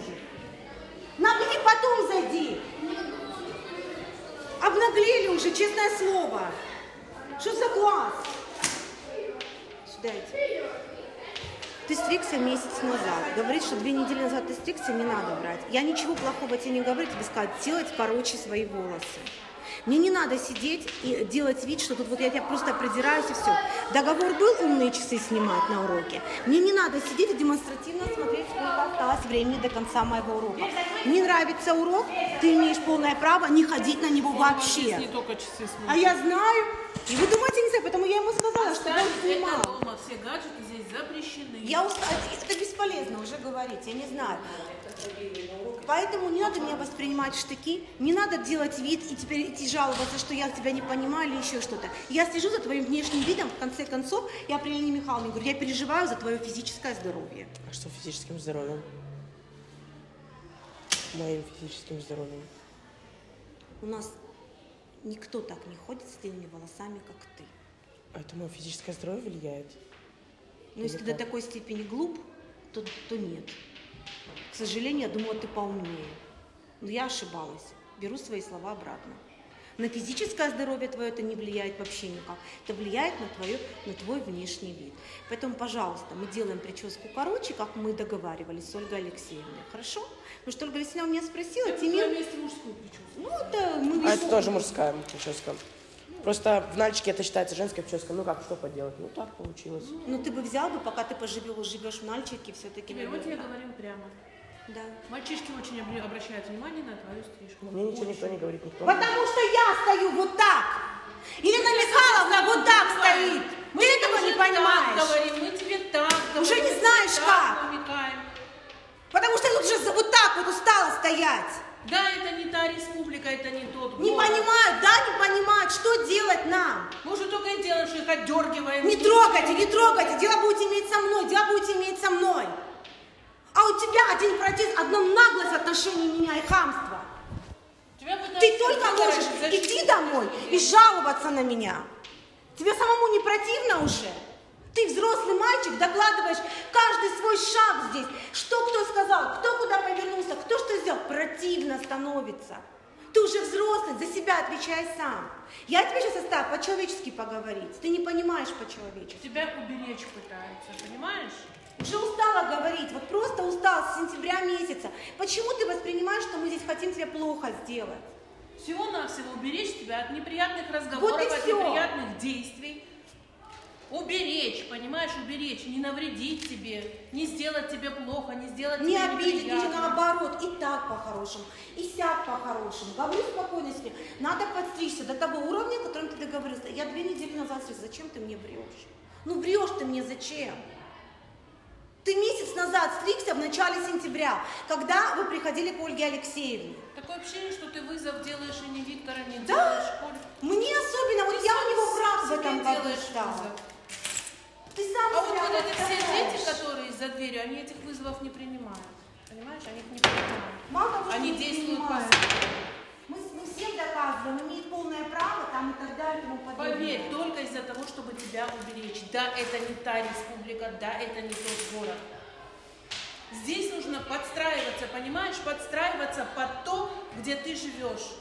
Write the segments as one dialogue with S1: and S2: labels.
S1: уже. Набери, потом зайди. Обнаглели уже, честное слово. Что за класс? Сюда иди. Ты стригся месяц назад. Говорит, что две недели назад ты стригся, не надо брать. Я ничего плохого тебе не говорю, тебе сказать, делать короче свои волосы. Мне не надо сидеть и делать вид, что тут вот я тебя просто придираюсь и все. Договор был умные часы снимать на уроке. Мне не надо сидеть и демонстративно смотреть, сколько осталось времени до конца моего урока. Не нравится урок, ты имеешь полное право не ходить на него вообще.
S2: Не только часы.
S1: А я знаю. И вы думаете, не знаю, потому я ему сказала, что он
S2: это
S1: снимал.
S2: дома, все гаджеты здесь запрещены.
S1: Я устала, это бесполезно уже говорить, я не знаю. Поэтому не надо меня воспринимать в штыки, не надо делать вид и теперь идти жаловаться, что я тебя не понимаю или еще что-то. Я слежу за твоим внешним видом, в конце концов, я при Елене Михайловне говорю, я переживаю за твое физическое здоровье.
S3: А что физическим здоровьем? Моим физическим здоровьем.
S1: У нас никто так не ходит с длинными волосами, как ты.
S3: А это мое физическое здоровье влияет?
S1: Но если ты до такой степени глуп, то, то нет. К сожалению, я думала, ты поумнее. Но я ошибалась. Беру свои слова обратно. На физическое здоровье твое это не влияет вообще никак. Это влияет на, твое, на твой внешний вид. Поэтому, пожалуйста, мы делаем прическу короче, как мы договаривались с Ольгой Алексеевной. Хорошо? Потому что Ольга Алексеевна меня спросила,
S2: Я
S1: Тимир,
S2: твоем месте мужскую прическу.
S1: ну это мы
S3: А это тоже мужская прическа. Просто в Нальчике это считается женская прическа. Ну как, что поделать? Ну так получилось.
S1: Ну ты бы взял бы, пока ты поживешь, живешь в Нальчике, все-таки.
S2: Теперь вот я говорю прямо.
S1: Да.
S2: Мальчишки очень обращают внимание на твою стрижку.
S3: Мне ничего никто не говорит, никто.
S1: Потому что я стою вот так. Елена Михайловна вот так стоит.
S2: Мы
S1: Ты этого
S2: уже
S1: не
S2: так
S1: понимаешь.
S2: говорим, мы тебе так
S1: Уже
S2: говорим,
S1: не знаешь,
S2: так
S1: как.
S2: намекаем.
S1: Потому что я тут уже вот так вот устала стоять.
S2: Да, это не та республика, это не тот
S1: Не
S2: город.
S1: понимают, да, не понимают, что делать нам.
S2: Мы уже только и делаем, что их отдергиваем.
S1: Не трогайте, не трогайте, дело будете иметь со мной, дело будете иметь у тебя один протест, одно наглость в отношении меня и хамство. Ты только можешь идти домой и жаловаться на меня. Тебе самому не противно уже? Ты взрослый мальчик, докладываешь каждый свой шаг здесь. Что кто сказал, кто куда повернулся, кто что сделал. Противно становится. Ты уже взрослый, за себя отвечай сам. Я тебе сейчас оставлю по-человечески поговорить. Ты не понимаешь по-человечески.
S2: Тебя уберечь пытаются, понимаешь?
S1: Уже устала говорить, вот просто устал с сентября месяца. Почему ты воспринимаешь, что мы здесь хотим тебе плохо сделать?
S2: Всего-навсего уберечь тебя от неприятных разговоров,
S1: Вот
S2: от
S1: всё.
S2: неприятных действий. Уберечь, понимаешь, уберечь, не навредить тебе, не сделать тебе плохо, не сделать
S1: Не
S2: тебе
S1: обидеть, не
S2: неприятно.
S1: наоборот, и так по-хорошему, и сяк по-хорошему. Говорю спокойно себе, надо подстричься до того уровня, о котором ты договорился. Я две недели назад стригся, зачем ты мне врешь? Ну врешь ты мне зачем? Ты месяц назад стригся в начале сентября, когда вы приходили к Ольге Алексеевне.
S2: Такое ощущение, что ты вызов делаешь и не Виктора, не
S1: Да.
S2: делаешь Коль.
S1: Мне особенно, вот
S2: Ты
S1: я
S2: сам
S1: у него враг в этом году стала. Ты сам
S2: А вот, вот эти все дети, которые за дверью, они этих вызовов не принимают. Понимаешь, они их не принимают.
S1: Мало того,
S2: Они
S1: не
S2: действуют
S1: принимают.
S2: по
S1: Мы всем доказываем, имеет полное право там и так далее тому подобное.
S2: Поверь, только из-за того, чтобы тебя уберечь. Да, это не та республика, да, это не тот город. Здесь нужно подстраиваться, понимаешь, подстраиваться под то, где ты живешь.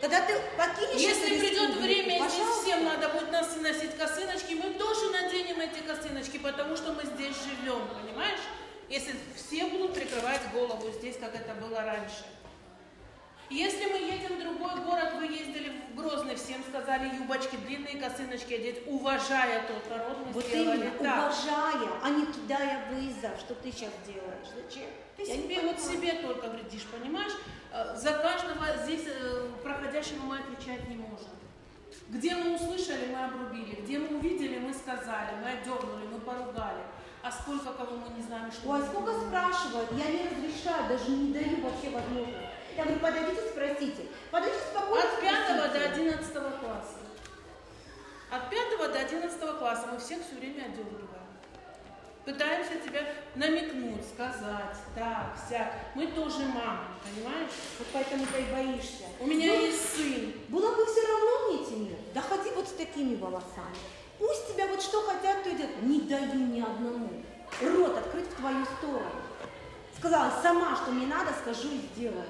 S1: Когда ты покинешь
S2: Если придет время, и здесь
S1: пожалуйста.
S2: всем надо будет нас носить косыночки, мы тоже наденем эти косыночки, потому что мы здесь живем, понимаешь? Если все будут прикрывать голову здесь, как это было раньше. Если мы едем в другой город, вы ездили в Грозный, всем сказали юбочки, длинные косыночки одеть, уважая тот народ, мы
S1: Вот
S2: сделали
S1: именно,
S2: так.
S1: уважая, а не кидая вызов, что ты сейчас делаешь. Зачем?
S2: Ты
S1: Я
S2: себе, вот себе только вредишь, понимаешь? Э, За каждого здесь э, проходящего мы отвечать не можем. Где мы услышали, мы обрубили. Где мы увидели, мы сказали, мы отдернули, мы поругали. А сколько кого мы не знаем, что
S1: Ой,
S2: мы
S1: сколько спрашивают, я не разрешаю, даже не даю вообще возможности. Я говорю, подойдите, спросите. Подойдите спокойно,
S2: От 5 до
S1: спросите.
S2: 11 класса. От 5 до 11 класса мы всех все время отдергиваем. Пытаемся тебя намекнуть, сказать, так, сяк. Мы тоже мамы, понимаешь?
S1: Вот поэтому ты и боишься.
S2: У меня
S1: Ну,
S2: есть сын.
S1: Было бы все равно мне, Тимир, да ходи вот с такими волосами. Пусть тебя вот что хотят, то и делают. Не даю ни одному. Рот открыть в твою сторону. Сказала сама, что мне надо, скажу и сделаю.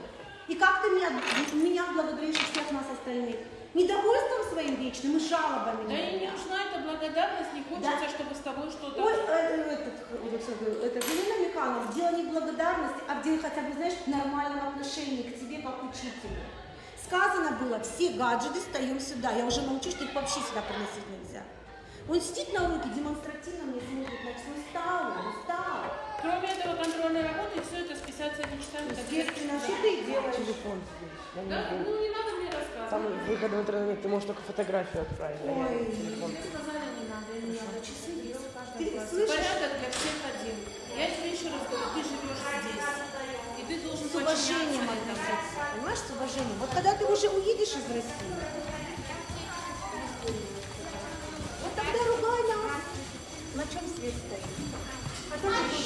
S1: И как ты меня, меня благодаришь и всех нас остальных? Недовольством своим вечным и жалобами.
S2: Да
S1: на
S2: и не нужна эта благодарность, не хочется,
S1: Да.
S2: чтобы с тобой что-то...
S1: Ой, э, э, этот, это Галина Михайловна, дело не благодарности, а в деле хотя бы, знаешь, нормального отношения к тебе как учителю. Сказано было, все гаджеты встаем сюда. Я уже научу, что их вообще сюда приносить нельзя. Он сидит на уроке, демонстративно мне смотрит, устал, он устал.
S2: Кроме этого контрольной работы, все это списаться не читаем. так
S1: Естественно,
S2: дальше.
S1: что ты делаешь?
S3: Телефон здесь. Я не
S2: Да? Ну не надо мне рассказывать.
S3: Там выхода в интернет ты можешь только фотографию отправить. а
S1: Ой.
S2: Мне сказали, не надо, не надо. Часы есть в каждом
S1: Ты
S2: классе.
S1: слышишь?
S2: Порядок для всех один. Я тебе еще раз говорю, ты живешь здесь. И ты должен
S1: С уважением относиться, понимаешь, с уважением. Вот когда ты уже уедешь из России,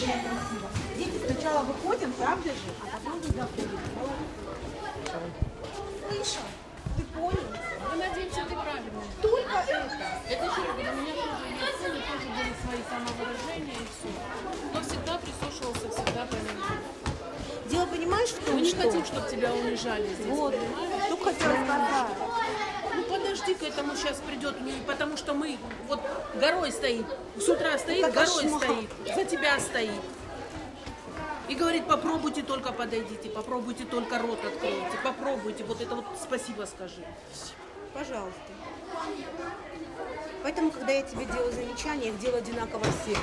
S1: Тоже некрасиво. Дети сначала выходим, правда же, а потом мы заходим. Слышал? Ты понял?
S2: Ну, надеемся, ты правильно.
S1: Только это.
S2: Это еще раз, у меня тоже есть цели, тоже были свои самовыражения и все. Но всегда прислушивался, всегда понимал.
S1: Дело, понимаешь, в
S2: Мы не
S1: что...
S2: хотим, чтобы тебя унижали здесь,
S1: Вот,
S2: понимаешь?
S1: что хотела сказать.
S2: Ну подожди, к этому сейчас придет, не- потому что мы вот горой стоит, с утра стоит,
S1: Это
S2: горой
S1: кошмар.
S2: стоит, за тебя стоит. И говорит, попробуйте только подойдите, попробуйте только рот откройте, попробуйте, вот это вот спасибо скажи.
S1: Пожалуйста. Поэтому, когда я тебе делаю замечания, я их делаю одинаково всем.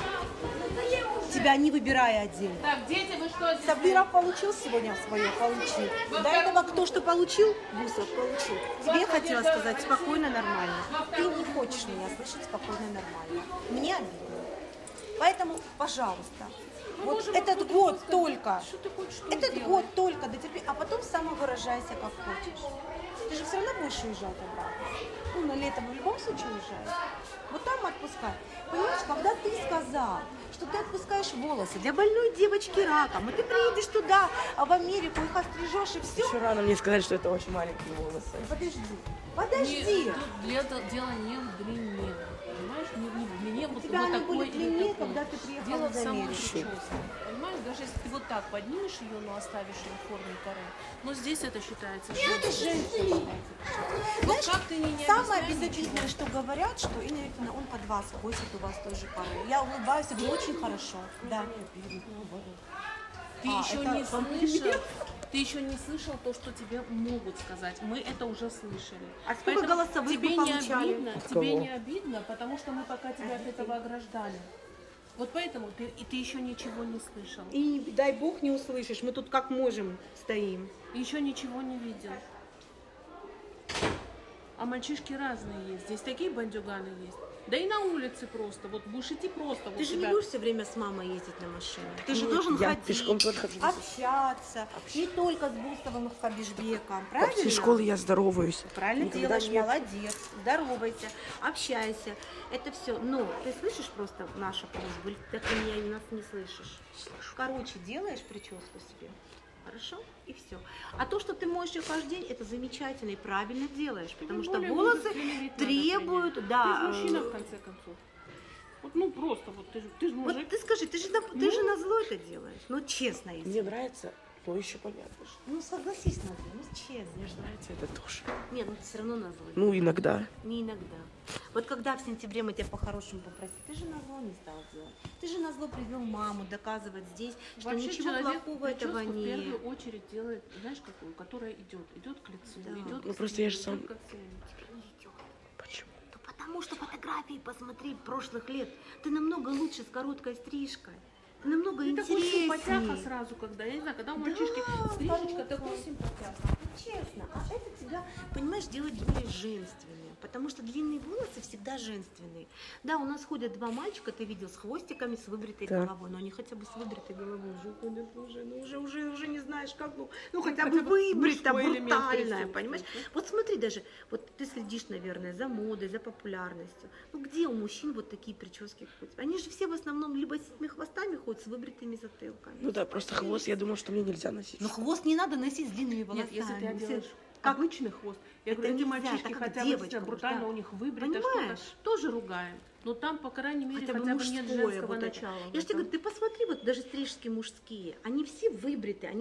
S1: Тебя не выбирая отдельно.
S2: Так, дети, вы что здесь?
S1: Сабиров получил сегодня свое? Получил. До этого кто что получил? Гусов получил. Тебе я хотела сказать спокойно, нормально. Ты не хочешь меня слышать спокойно, нормально. Мне обидно. Поэтому, пожалуйста, вот
S2: можем
S1: этот год
S2: другу
S1: только,
S2: Что ты хочешь, что
S1: этот
S2: делать?
S1: год только дотерпи, а потом самовыражайся как хочешь. Ты же все равно будешь уезжать обратно. Ну, на лето в любом случае уезжаешь. Вот там отпускай. Понимаешь, когда ты сказал, что ты отпускаешь волосы для больной девочки раком, и ты приедешь туда, а в Америку их острижешь, и все.
S3: Еще рано мне сказать, что это очень маленькие волосы.
S1: Подожди, подожди.
S2: тут для- дело не в длине, не вот,
S1: тебя
S2: вот такой или
S1: длиннее,
S2: такой.
S1: когда ты приехала
S2: Дело в прическе, понимаешь, даже если ты вот так поднимешь ее, но оставишь ее в форме коры, но здесь это считается
S1: женщина.
S2: Вот как ты не, не
S1: Самое безобидное, что говорят, что Инна Викторовна, он под вас косит у вас тоже порой. Я улыбаюсь, и говорю, очень хорошо. Да.
S2: Ты
S1: А,
S2: еще не слышал, ты еще не слышал то, что тебе могут сказать. Мы это уже слышали.
S1: А сколько
S2: Поэтому
S1: голосовых
S2: тебе
S1: вы
S2: не
S1: получали?
S2: обидно,
S3: От
S2: тебе
S3: кого?
S2: не обидно, потому что мы пока тебя от этого ограждали. Вот поэтому ты, и ты еще ничего не слышал,
S1: И дай бог не услышишь, мы тут как можем стоим.
S2: еще ничего не видел. А мальчишки разные есть. Здесь такие бандюганы есть. Да и на улице просто. Вот будешь идти просто.
S1: Ты
S2: вот
S1: же не
S2: тебя-
S1: будешь все время с мамой ездить на машине. Ты же
S3: Ну,
S1: должен
S3: я
S1: ходить,
S3: пешком тоже хожу.
S1: общаться. Не только с Бустовым и Хабишбеком. Правильно?
S3: После школы я здороваюсь.
S1: Правильно
S3: Никогда
S1: делаешь,
S3: нет.
S1: молодец. Здоровайся, общайся. Это все. Ну, ты слышишь просто нашу просьбу, или ты меня нас не слышишь? Короче, делаешь прическу себе. Хорошо? И все. А то, что ты моешь ее каждый день, это замечательно и правильно делаешь, потому что волосы
S2: надо
S1: требуют, да.
S2: Ты же мужчина,
S1: э,
S2: в конце концов. Вот, ну, просто, вот ты же, ты же мужик.
S1: Вот ты скажи, ты же на, ты же на зло это делаешь. Ну, честно, если.
S3: Мне нравится, но еще понятно, что
S1: Ну, согласись на зло, ну, честно.
S3: же нравится это тоже.
S1: Нет, ну, ты все равно на зло.
S3: Ну, иногда.
S1: Не иногда. Вот когда в сентябре мы тебя по-хорошему попросили, ты же на зло не стал делать. Ты же на зло привел маму доказывать здесь, что
S2: Вообще
S1: ничего плохого этого
S2: прическу в первую
S1: нет.
S2: очередь делает, знаешь, какую, которая идет, идет к лицу,
S1: Да.
S2: идет
S3: Ну,
S2: к
S3: просто я же сам-.
S1: Не.
S3: Почему?
S1: Ну, потому что фотографии посмотри прошлых лет. Ты намного лучше с короткой стрижкой. Намного
S2: Ты такой симпатяха
S1: интереснее.
S2: сразу, когда, я не знаю, когда у
S1: Да,
S2: мальчишки стрижечка, такой симпатяха.
S1: Ну, честно, а это тебя, понимаешь, делает более женственным, потому что длинные волосы всегда женственные. Да, у нас ходят два мальчика, ты видел, с хвостиками, с выбритой
S3: Так.
S1: головой, но они хотя бы с выбритой головой уже ходят уже, ну уже, уже, уже не знаешь как, ну, ну хотя,
S2: хотя
S1: бы выбрита,
S2: мужской элемент
S1: брутальная,
S2: присутствует,
S1: понимаешь?
S2: да?
S1: Вот смотри даже, вот ты следишь, наверное, за модой, за популярностью. Ну где у мужчин вот такие прически? Они же все в основном либо с этими хвостами ходят, с выбритыми затылками.
S3: Ну да, просто хвост, я думал, что мне нельзя носить.
S1: Но хвост не надо носить с длинными волосами.
S2: Нет, если ты делаешь
S1: Как-
S2: обычный хвост. Я
S1: Это
S2: говорю, эти мальчишки хотя бы
S1: девочкам,
S2: брутально
S1: да.
S2: у них выбрито
S1: Понимаешь?
S2: что-то, тоже ругаем. Но там, по крайней мере,
S1: Хотя
S2: хотя,
S1: бы
S2: бы нет
S1: мужское
S2: женского
S1: вот
S2: начала.
S1: Я же тебе говорю, ты посмотри, вот даже стрижки мужские, они все выбриты, они